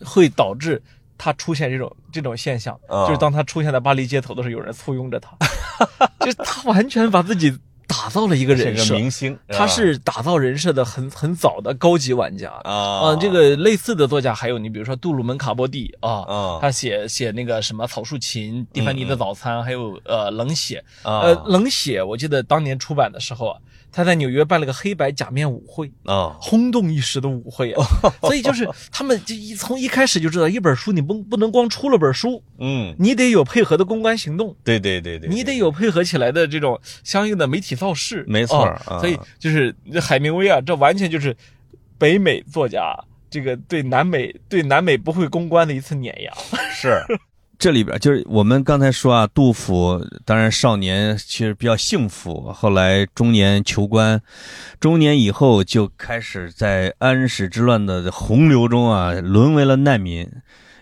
会导致。他出现这种这种现象，就是当他出现在巴黎街头的时候，有人簇拥着他，就他完全把自己打造了一个人设，明星。他是打造人设的很很早的高级玩家。啊。这个类似的作家还有你，比如说杜鲁门卡波蒂啊，他写写那个什么草树琴、蒂凡尼的早餐，还有呃冷血，呃冷血，我记得当年出版的时候啊。他在纽约办了个黑白假面舞会啊，轰动一时的舞会啊，所以就是他们就一从一开始就知道，一本书你不不能光出了本书，嗯，你得有配合的公关行动，对对对对，你得有配合起来的这种相应的媒体造势，没错，所以就是海明威啊，这完全就是北美作家这个对南美对南美不会公关的一次碾压，是。这里边就是我们刚才说啊，杜甫当然少年其实比较幸福，后来中年求官，中年以后就开始在安史之乱的洪流中啊，沦为了难民，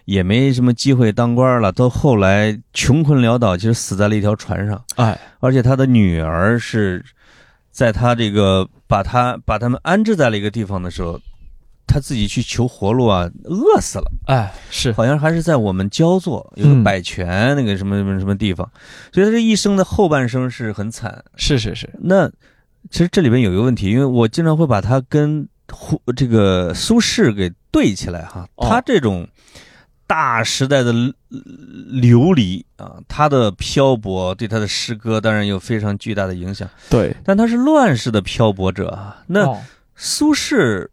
也没什么机会当官了。到后来穷困潦倒，其实死在了一条船上。哎，而且他的女儿是在他这个把他把他们安置在了一个地方的时候。他自己去求活路啊，饿死了。哎，是，好像还是在我们焦作有个百泉那个什么什么什么地方，所以他这一生的后半生是很惨。是是是。那其实这里边有一个问题，因为我经常会把他跟胡这个苏轼给对起来哈。他这种大时代的流离啊，他的漂泊对他的诗歌当然有非常巨大的影响。对，但他是乱世的漂泊者啊。那苏轼。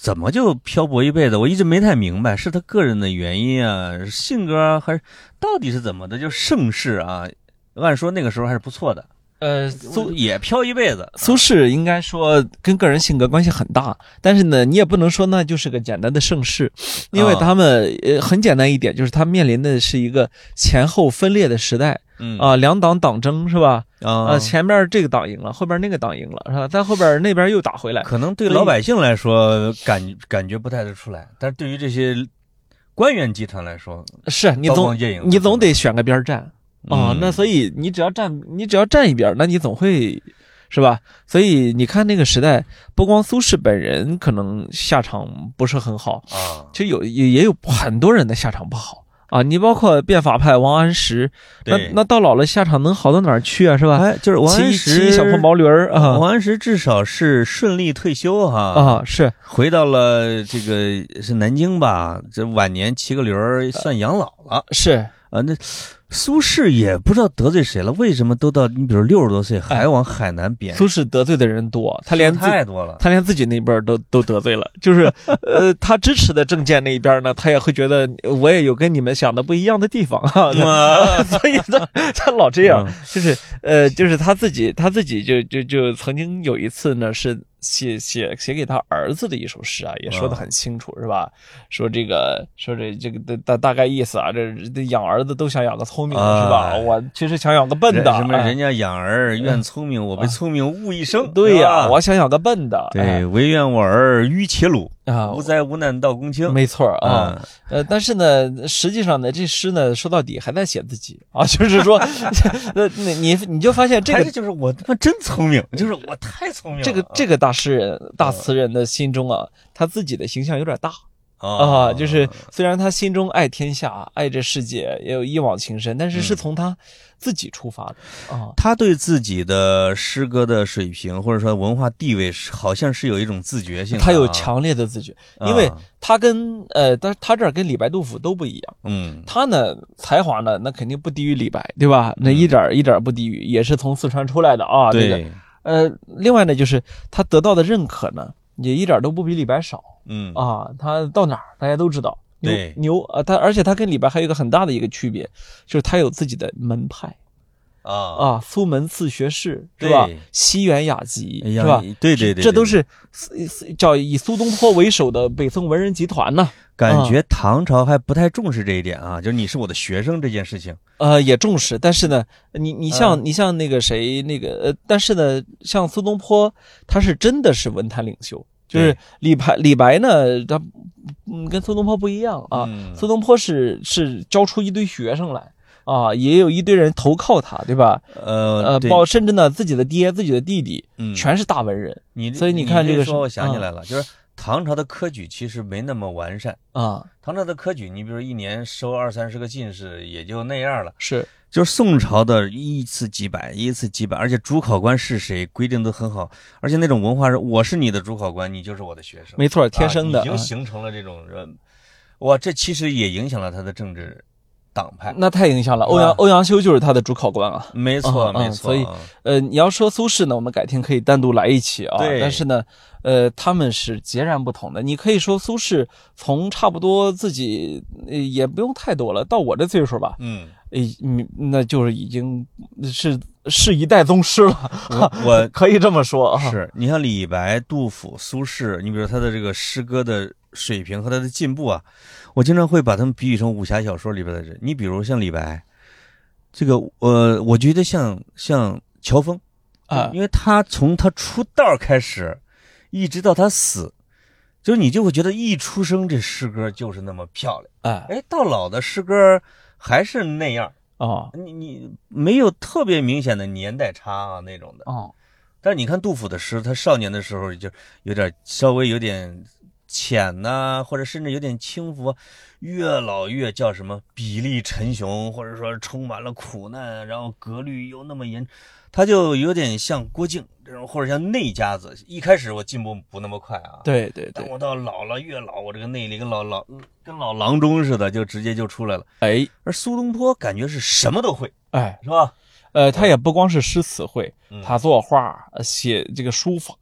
怎么就漂泊一辈子？我一直没太明白，是他个人的原因啊，性格还是到底是怎么的？就盛世啊，按说那个时候还是不错的。呃，苏也飘一辈子。苏轼应该说跟个人性格关系很大，但是呢，你也不能说那就是个简单的盛世，因为他们呃很简单一点，就是他面临的是一个前后分裂的时代。嗯啊，两党党争是吧？啊，前面这个党赢了，后边那个党赢了，是吧？在后边那边又打回来，可能对老百姓来说感感觉不太得出来，但是对于这些官员集团来说，是你总你总得选个边站啊。那所以你只要站，你只要站一边，那你总会是吧？所以你看那个时代，不光苏轼本人可能下场不是很好啊，其实有也也有很多人的下场不好。啊，你包括变法派王安石，那那到老了下场能好到哪儿去啊？是吧？哎，就是王安石骑小破毛驴儿啊。王安石至少是顺利退休哈啊，是回到了这个是南京吧？这晚年骑个驴儿算养老了，是啊那。苏轼也不知道得罪谁了，为什么都到你比如六十多岁还往海南贬？苏轼得罪的人多，他连太多了，他连自己那边都都得罪了。就是 呃，他支持的政见那一边呢，他也会觉得我也有跟你们想的不一样的地方啊，所以他他老这样，就是呃，就是他自己他自己就就就曾经有一次呢是。写写写给他儿子的一首诗啊，也说的很清楚，是吧？说这个说这这个大大概意思啊，这养儿子都想养个聪明的，是吧？我其实想养个笨的。什么人家养儿愿聪明，我被聪明误一生。对呀，我想养个笨的。对，唯愿我儿愚且鲁。啊，无灾无难到公卿，没错啊。呃，但是呢，实际上呢，这诗呢，说到底还在写自己 啊，就是说，呃，你你你就发现这个就是我他妈真聪明，就是我太聪明了。这个这个大诗人、大词人的心中啊，他自己的形象有点大。啊，就是虽然他心中爱天下，爱这世界，也有一往情深，但是是从他自己出发的啊。他对自己的诗歌的水平或者说文化地位，好像是有一种自觉性。他有强烈的自觉，因为他跟呃，他他这儿跟李白、杜甫都不一样。嗯，他呢才华呢，那肯定不低于李白，对吧？那一点一点不低于，也是从四川出来的啊。对。呃，另外呢，就是他得到的认可呢，也一点都不比李白少。嗯啊，他到哪儿大家都知道，牛对牛啊，他而且他跟李白还有一个很大的一个区别，就是他有自己的门派啊啊，苏门四学士是吧？西园雅集是吧？对对对，对这都是叫以苏东坡为首的北宋文人集团呢。感觉唐朝还不太重视这一点啊，就是你是我的学生这件事情。呃，也重视，但是呢，你你像、嗯你像那个谁那个呃，但是呢，像苏东坡，他是真的是文坛领袖，就是李白李白呢，他嗯跟苏东坡不一样啊，嗯苏东坡是是教出一堆学生来啊，也有一堆人投靠他，对吧？呃呃，对包甚至呢自己的爹、自己的弟弟，嗯全是大文人你所以你你看这个是说，我想起嗯来了，就是唐朝的科举其实没那么完善。啊，唐朝的科举，你比如一年收二三十个进士，也就那样了。是就是宋朝的一次几百，一次几百，而且主考官是谁规定都很好，而且那种文化是我是你的主考官，你就是我的学生，没错，天生的。啊已经啊形成了这种人。哇，这其实也影响了他的政治党派。那太影响了，欧阳啊欧阳修就是他的主考官啊。没错，没错。所以呃，你要说苏轼呢，我们改天可以单独来一期啊。对但是呢，呃，他们是截然不同的。你可以说苏轼从差不多自己呃也不用太多了，到我这岁数吧，嗯，诶，嗯，那就是已经是是一代宗师了，我我 可以这么说啊。是你像李白、杜甫、苏轼，你比如他的这个诗歌的水平和他的进步啊，我经常会把他们比喻成武侠小说里边的人。你比如像李白，这个呃，我觉得像像乔峰啊。因为他从他出道开始，一直到他死，就是你就会觉得一出生这诗歌就是那么漂亮，啊。哎，到老的诗歌还是那样，哦。你你没有特别明显的年代差啊那种的。哦。但是你看杜甫的诗，他少年的时候就有点稍微有点浅呐、或者甚至有点轻浮，越老越叫什么比例沉雄，或者说充满了苦难，然后格律又那么严，他就有点像郭靖这种，或者像内家子。一开始我进步不那么快啊，对对对，等我到老了越老，我这个内力跟老老跟老郎中似的，就直接就出来了。哎而苏东坡感觉是什么都会，哎，是吧？呃，他也不光是诗词会，嗯他作画、呃写这个书法，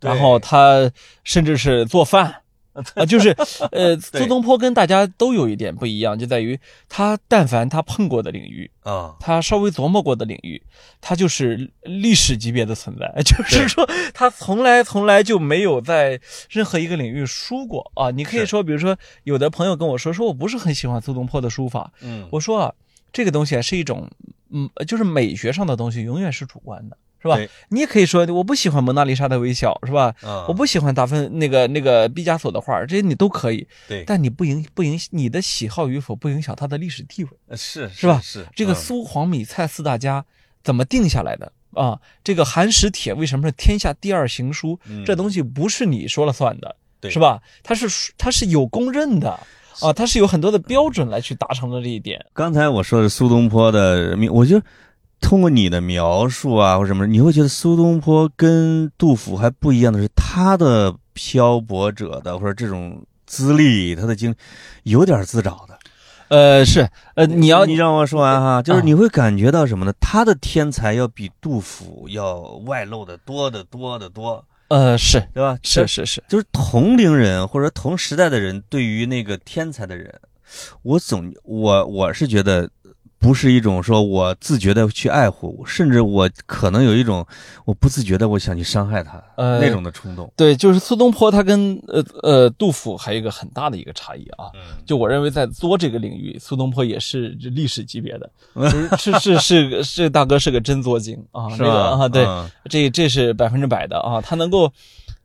然后他甚至是做饭。啊，就是，呃，苏东坡跟大家都有一点不一样，就在于他但凡他碰过的领域，啊，他稍微琢磨过的领域，他就是历史级别的存在。就是说，他从来从来就没有在任何一个领域输过。啊。你可以说，比如说，有的朋友跟我说，说我不是很喜欢苏东坡的书法，嗯，我说啊，这个东西啊是一种，嗯，就是美学上的东西，永远是主观的，是吧？你也可以说我不喜欢蒙娜丽莎的微笑，是吧？啊我不喜欢达芬那个那个毕加索的画，这些你都可以，对，但你不影不影你的喜好与否不影响它的历史地位。呃是是吧是这个嗯苏黄米蔡四大家怎么定下来的啊？这个寒食帖为什么是天下第二行书？嗯这东西不是你说了算的，对是吧？它是它是有公认的啊，它是有很多的标准来去达成的这一点。刚才我说的苏东坡的名，我就通过你的描述啊或者什么，你会觉得苏东坡跟杜甫还不一样的是，他的漂泊者的或者这种资历，他的经有点自找的。呃，是呃，你要你让我说完哈，就是啊你会感觉到什么呢？他的天才要比杜甫要外露的多得多得多，呃是对吧？是是是，就是同龄人或者同时代的人对于那个天才的人，我总我我是觉得不是一种说我自觉的去爱护，甚至我可能有一种我不自觉的我想去伤害他、呃那种的冲动。对，就是苏东坡他跟呃呃杜甫还有一个很大的一个差异啊。嗯，就我认为，在作这个领域，苏东坡也是历史级别的，是是是是大哥是个真作精啊，这个是吧？啊，对，嗯这这是百分之百的啊，他能够，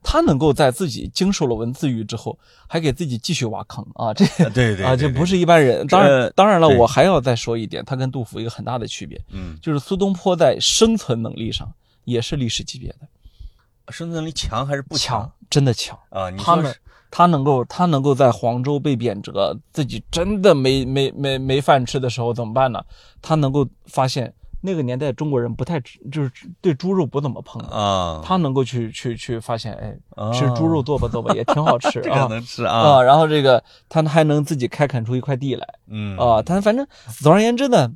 他能够在自己经受了文字狱之后，还给自己继续挖坑啊，这对对啊，这不是一般人。当然，当然了，我还要再说一点，他跟杜甫一个很大的区别，嗯，就是苏东坡在生存能力上也是历史级别的生存能力强还是不强，真的强。啊？你他们他能够他能够在黄州被贬谪，自己真的没没没没饭吃的时候怎么办呢？他能够发现那个年代中国人不太吃就是对猪肉不怎么碰，啊？他能够去去去发现，哎，啊吃猪肉剁吧剁吧也挺好吃 这啊个能吃啊，啊？然后这个他还能自己开垦出一块地来嗯啊，他反正总而言之呢，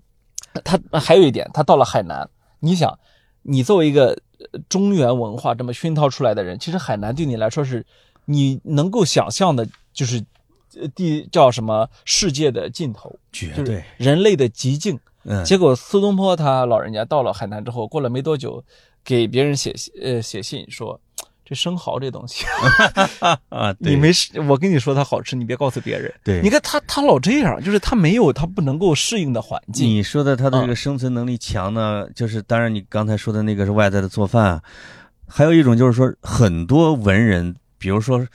他还有一点，他到了海南，你想，你作为一个中原文化这么熏陶出来的人，其实海南对你来说是你能够想象的，就是地叫什么世界的尽头，绝对人类的极境。嗯，结果苏东坡他老人家到了海南之后，过了没多久，给别人写呃写信说。这生蚝这东西 啊，你没事，我跟你说它好吃，你别告诉别人。对，你看他他老这样，就是他没有他不能够适应的环境。你说的他的这个生存能力强呢，就是当然你刚才说的那个是外在的做饭，还有一种就是说很多文人，比如说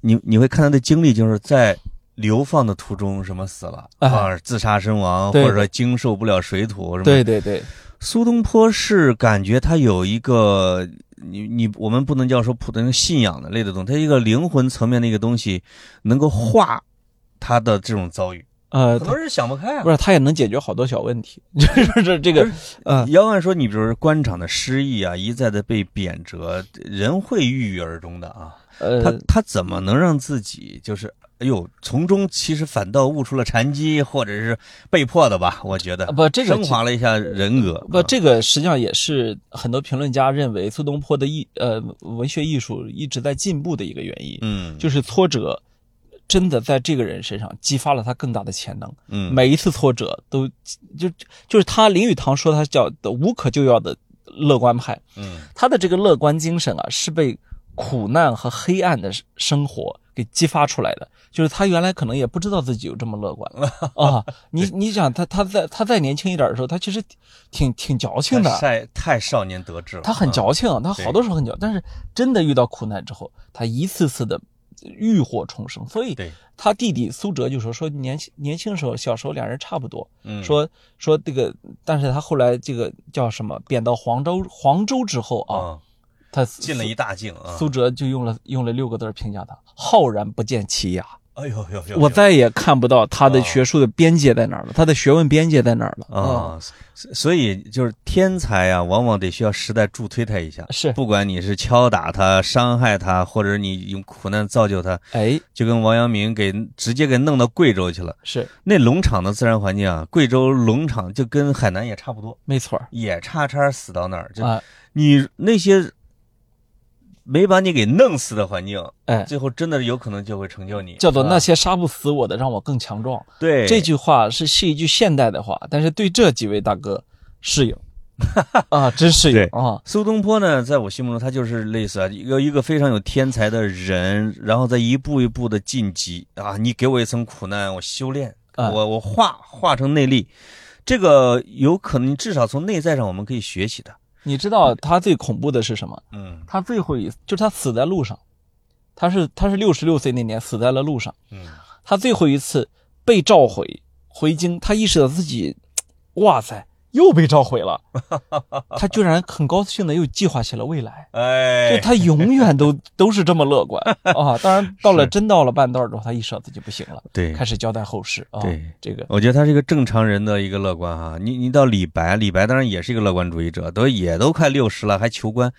你你会看他的经历，就是在流放的途中什么死了啊，自杀身亡，或者说经受不了水土什么。对对对，苏东坡是感觉他有一个。你你我们不能叫说普通信仰的类的东西，他一个灵魂层面的一个东西，能够化他的这种遭遇。呃，很多人想不开啊，不是他也能解决好多小问题，就是这个。呃，要按说，你比如说官场的失意啊，一再的被贬谪，人会郁郁而终的啊。呃，他他怎么能让自己就是？哎呦，从中其实反倒悟出了禅机，或者是被迫的吧？我觉得不，这个升华了一下人格。不，这个实际上也是很多评论家认为苏东坡的艺呃文学艺术一直在进步的一个原因。嗯，就是挫折真的在这个人身上激发了他更大的潜能。嗯，每一次挫折都就就是他林语堂说他叫的无可救药的乐观派。嗯，他的这个乐观精神啊，是被苦难和黑暗的生活给激发出来的。就是他原来可能也不知道自己有这么乐观啊！你你想他他在他再年轻一点的时候，他其实挺挺矫情的，太太少年得志了。他很矫情，他好多时候很矫，但是真的遇到苦难之后，他一次次的浴火重生。所以，他弟弟苏辙就说说年轻年轻时候小时候两人差不多，说说这个，但是他后来这个叫什么贬到黄州黄州之后啊。他进了一大境啊！苏辙就用了用了六个字评价他：浩然不见其涯。哎呦呦呦！我再也看不到他的学术的边界在哪儿了，他的学问边界在哪儿了啊！所以就是天才啊，往往得需要时代助推他一下。是，不管你是敲打他、伤害他，或者你用苦难造就他，哎，就跟王阳明给直接给弄到贵州去了。是，那农场的自然环境啊，贵州农场就跟海南也差不多，没错，也叉叉死到那儿。就你那些。没把你给弄死的环境，哎，最后真的有可能就会成就你。叫做那些杀不死我的，让我更强壮。对，这句话是是一句现代的话，但是对这几位大哥适应 啊，真适应啊。苏东坡呢，在我心目中，他就是类似啊，一个一个非常有天才的人，然后再一步一步的晋级啊。你给我一层苦难，我修炼，我我化化成内力，这个有可能至少从内在上我们可以学习的。你知道他最恐怖的是什么？嗯，他最后一次就是他死在路上，他是他是六十六岁那年死在了路上。嗯，他最后一次被召回回京，他意识到自己，哇塞。又被召回了，他居然很高兴的又计划起了未来。哎，就他永远都 都是这么乐观 啊！当然，到了真到了半道之后，他意识到自己不行了，对，开始交代后事啊。对，这个我觉得他是一个正常人的一个乐观哈。你你到李白，李白当然也是一个乐观主义者，都也都快六十了还求官，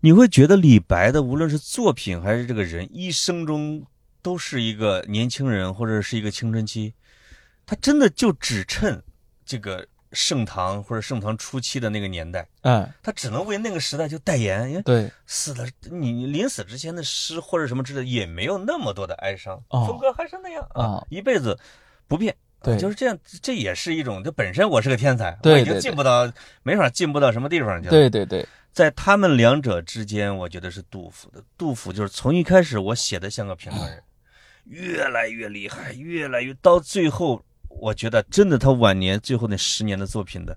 你会觉得李白的无论是作品还是这个人，一生中都是一个年轻人或者是一个青春期，他真的就只趁这个。盛唐或者盛唐初期的那个年代，哎，他只能为那个时代就代言，因为对。死了，你临死之前的诗或者什么之类，也没有那么多的哀伤，风格还是那样啊，一辈子不变，对，就是这样，这也是一种，这本身我是个天才，我已经进步到没法进步到什么地方去了，对对对，在他们两者之间，我觉得是杜甫的，杜甫就是从一开始我写的像个平凡人，越来越厉害，越来越到最后。我觉得真的，他晚年最后那十年的作品的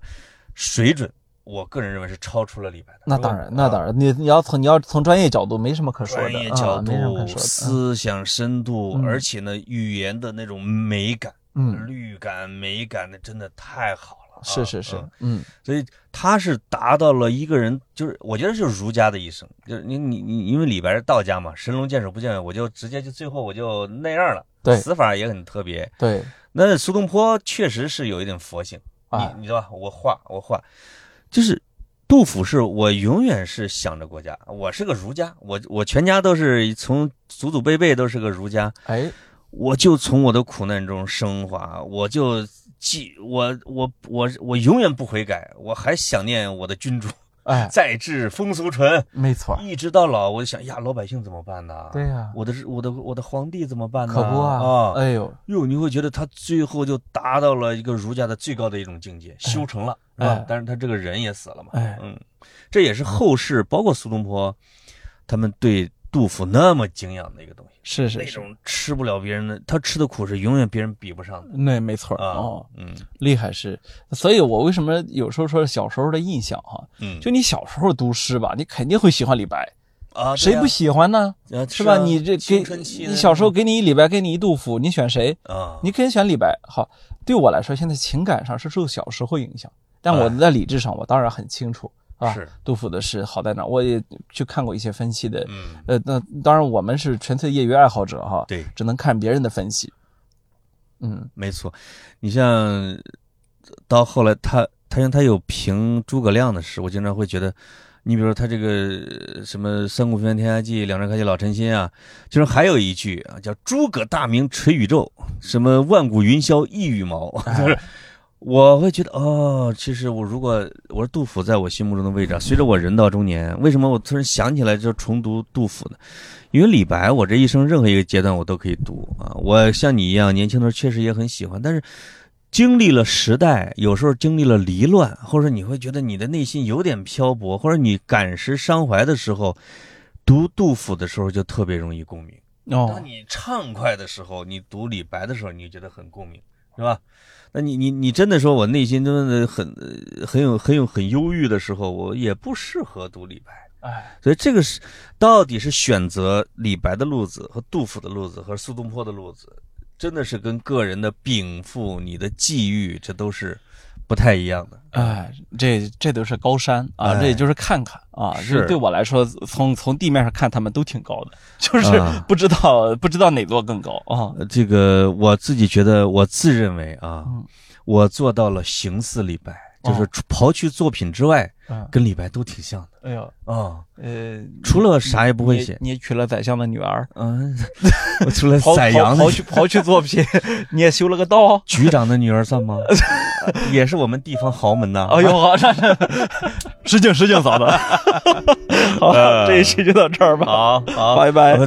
水准，我个人认为是超出了李白的。那当然，那当然，你你要从你要从专业角度，没什么可说的。专业角度，可说的。思想深度，而且呢，语言的那种美感，嗯，律感、美感，那真的太好了。是是是，嗯，所以他是达到了一个人，就是我觉得就是儒家的一生，就是你你你，因为李白是道家嘛，神龙见首不见尾，我就直接就最后我就那样了。对，死法也很特别。对。那苏东坡确实是有一点佛性啊，你知道吧？我画我画，就是杜甫是我永远是想着国家，我是个儒家，我我全家都是从祖祖辈辈都是个儒家，哎，我就从我的苦难中升华，我就记我我我我永远不悔改，我还想念我的君主。哎，再制风俗淳，没错。一直到老，我就想呀，老百姓怎么办呢？对呀，我的我的我的皇帝怎么办呢？可不啊！啊，哎呦哟，你会觉得他最后就达到了一个儒家的最高的一种境界，修成了，是吧？但是他这个人也死了嘛。哎，嗯，这也是后世包括苏东坡，他们对杜甫那么敬仰的一个东西。是是，那种吃不了别人的，他吃的苦是永远别人比不上的。那没错哦，嗯，厉害是，所以我为什么有时候说小时候的印象哈，嗯，就你小时候读诗吧，你肯定会喜欢李白啊，谁不喜欢呢？是吧？你这给你小时候给你一李白，给你一杜甫，你选谁啊？你可以选李白。好，对我来说，现在情感上是受小时候影响，但我在理智上，我当然很清楚。啊，是杜甫的诗好在哪？我也去看过一些分析的，嗯，呃，那当然我们是纯粹业余爱好者哈，对，只能看别人的分析。嗯，没错，你像到后来他他像他有评诸葛亮的诗，我经常会觉得，你比如说他这个什么“三顾飞燕天下计，两朝开济老臣心”啊，就是还有一句啊，叫“诸葛大名垂宇宙，什么万古云霄一羽毛”，就是。我会觉得哦，其实我如果我说杜甫在我心目中的位置，随着我人到中年，为什么我突然想起来就重读杜甫呢？因为李白，我这一生任何一个阶段我都可以读啊。我像你一样，年轻的时候确实也很喜欢，但是经历了时代，有时候经历了离乱，或者你会觉得你的内心有点漂泊，或者你感时伤怀的时候，读杜甫的时候就特别容易共鸣。哦，当你畅快的时候，你读李白的时候，你就觉得很共鸣，是吧？那你你你真的说，我内心真的很很有很有很忧郁的时候，我也不适合读李白。哎，所以这个是到底是选择李白的路子和杜甫的路子和苏东坡的路子，真的是跟个人的禀赋、你的际遇，这都是。不太一样的，哎，这这都是高山啊，这也就是看看啊。是对我来说，从从地面上看，他们都挺高的，就是 不知道不知道哪座更高啊。这个我自己觉得，我自认为啊，我做到了形似李白。就是刨去作品之外，跟李白都挺像的。哎呦，啊，呃，除了啥也不会写。你也娶了宰相的女儿，嗯，我除了宰羊刨去刨去作品，你也修了个道。局长的女儿算吗？也是我们地方豪门呐。哎呦，好，失敬失敬，嫂子。好，这一期就到这儿吧。好，好，拜拜。